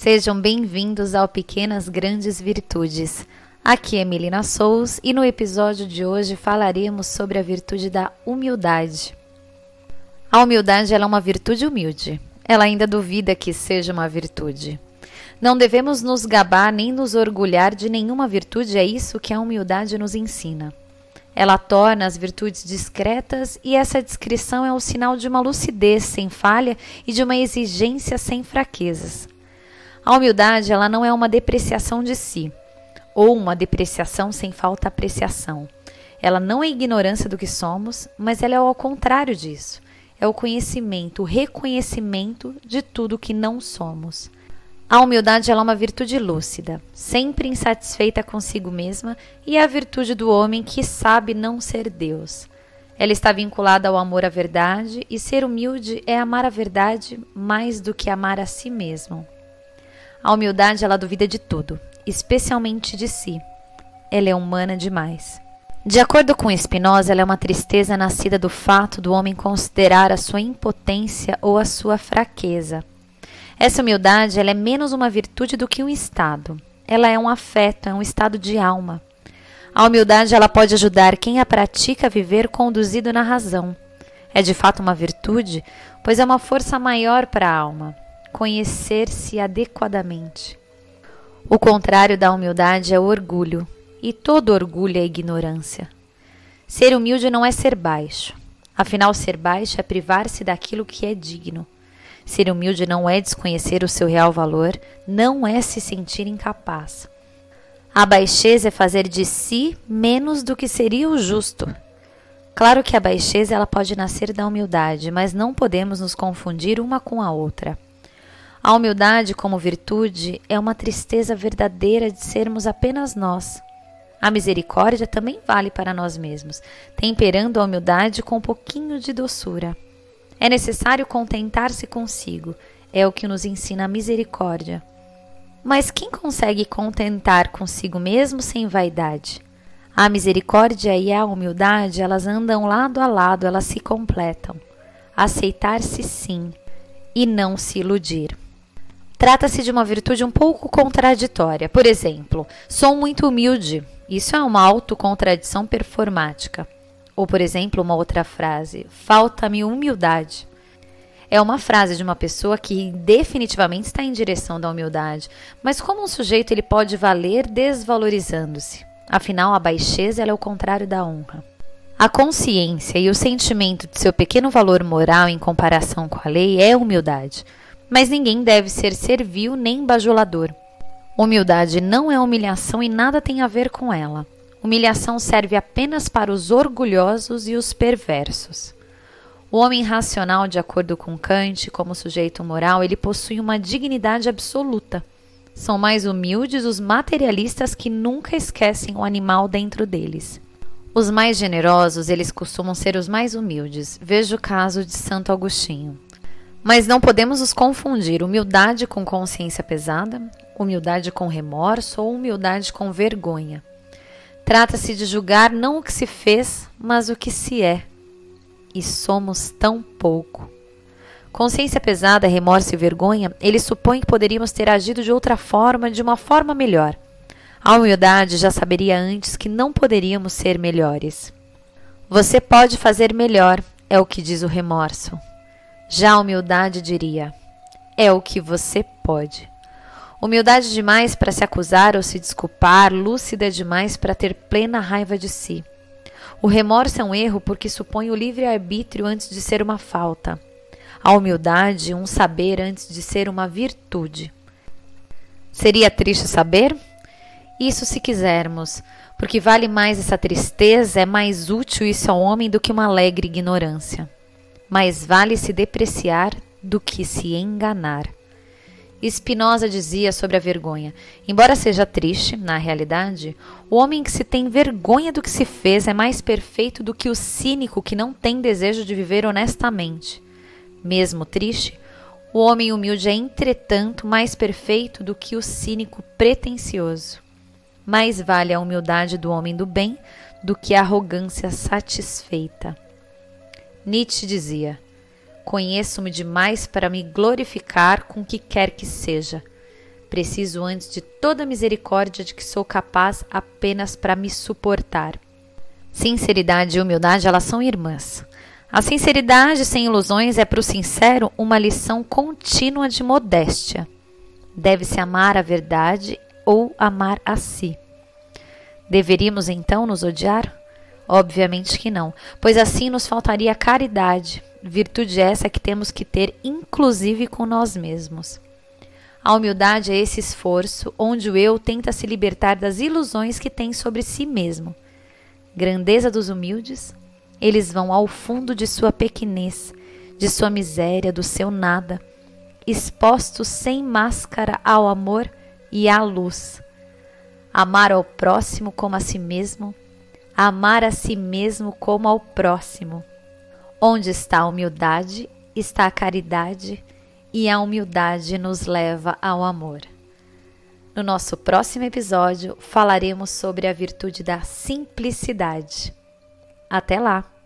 Sejam bem-vindos ao Pequenas Grandes Virtudes. Aqui é Melina Sous e no episódio de hoje falaremos sobre a virtude da humildade. A humildade é uma virtude humilde. Ela ainda duvida que seja uma virtude. Não devemos nos gabar nem nos orgulhar de nenhuma virtude, é isso que a humildade nos ensina. Ela torna as virtudes discretas e essa descrição é o sinal de uma lucidez sem falha e de uma exigência sem fraquezas. A humildade ela não é uma depreciação de si ou uma depreciação sem falta apreciação. Ela não é ignorância do que somos, mas ela é ao contrário disso. É o conhecimento, o reconhecimento de tudo que não somos. A humildade é uma virtude lúcida, sempre insatisfeita consigo mesma, e é a virtude do homem que sabe não ser Deus. Ela está vinculada ao amor à verdade, e ser humilde é amar a verdade mais do que amar a si mesmo. A humildade ela duvida de tudo, especialmente de si. Ela é humana demais. De acordo com Spinoza, ela é uma tristeza nascida do fato do homem considerar a sua impotência ou a sua fraqueza. Essa humildade ela é menos uma virtude do que um estado. Ela é um afeto, é um estado de alma. A humildade ela pode ajudar quem a pratica a viver conduzido na razão. É de fato uma virtude, pois é uma força maior para a alma, conhecer-se adequadamente. O contrário da humildade é o orgulho, e todo orgulho é ignorância. Ser humilde não é ser baixo. Afinal, ser baixo é privar-se daquilo que é digno. Ser humilde não é desconhecer o seu real valor, não é se sentir incapaz. A baixeza é fazer de si menos do que seria o justo. Claro que a baixeza ela pode nascer da humildade, mas não podemos nos confundir uma com a outra. A humildade, como virtude, é uma tristeza verdadeira de sermos apenas nós. A misericórdia também vale para nós mesmos, temperando a humildade com um pouquinho de doçura. É necessário contentar-se consigo, é o que nos ensina a misericórdia. Mas quem consegue contentar consigo mesmo sem vaidade? A misericórdia e a humildade, elas andam lado a lado, elas se completam. Aceitar-se sim e não se iludir. Trata-se de uma virtude um pouco contraditória. Por exemplo, sou muito humilde. Isso é uma autocontradição performática. Ou, por exemplo, uma outra frase: falta-me humildade. É uma frase de uma pessoa que definitivamente está em direção da humildade, mas como um sujeito ele pode valer desvalorizando-se? Afinal, a baixeza é o contrário da honra. A consciência e o sentimento de seu pequeno valor moral em comparação com a lei é humildade, mas ninguém deve ser servil nem bajulador. Humildade não é humilhação e nada tem a ver com ela. Humilhação serve apenas para os orgulhosos e os perversos. O homem racional, de acordo com Kant, como sujeito moral, ele possui uma dignidade absoluta. São mais humildes os materialistas que nunca esquecem o animal dentro deles. Os mais generosos, eles costumam ser os mais humildes. Veja o caso de Santo Agostinho. Mas não podemos os confundir humildade com consciência pesada, humildade com remorso ou humildade com vergonha. Trata-se de julgar não o que se fez, mas o que se é. E somos tão pouco. Consciência pesada, remorso e vergonha, ele supõe que poderíamos ter agido de outra forma, de uma forma melhor. A humildade já saberia antes que não poderíamos ser melhores. Você pode fazer melhor, é o que diz o remorso. Já a humildade diria: é o que você pode. Humildade demais para se acusar ou se desculpar, lúcida demais para ter plena raiva de si. O remorso é um erro porque supõe o livre-arbítrio antes de ser uma falta. A humildade, um saber antes de ser uma virtude. Seria triste saber? Isso se quisermos, porque vale mais essa tristeza, é mais útil isso ao homem do que uma alegre ignorância. Mais vale se depreciar do que se enganar. Spinoza dizia sobre a vergonha: embora seja triste, na realidade, o homem que se tem vergonha do que se fez é mais perfeito do que o cínico que não tem desejo de viver honestamente. Mesmo triste, o homem humilde é, entretanto, mais perfeito do que o cínico pretensioso. Mais vale a humildade do homem do bem do que a arrogância satisfeita. Nietzsche dizia: Conheço-me demais para me glorificar com o que quer que seja. Preciso antes de toda a misericórdia de que sou capaz apenas para me suportar. Sinceridade e humildade, elas são irmãs. A sinceridade sem ilusões é para o sincero uma lição contínua de modéstia. Deve-se amar a verdade ou amar a si. Deveríamos então nos odiar? Obviamente que não, pois assim nos faltaria caridade, virtude essa que temos que ter inclusive com nós mesmos. A humildade é esse esforço onde o eu tenta se libertar das ilusões que tem sobre si mesmo. Grandeza dos humildes, eles vão ao fundo de sua pequenez, de sua miséria, do seu nada, expostos sem máscara ao amor e à luz. Amar ao próximo como a si mesmo, amar a si mesmo como ao próximo. Onde está a humildade, está a caridade e a humildade nos leva ao amor. No nosso próximo episódio, falaremos sobre a virtude da simplicidade. Até lá!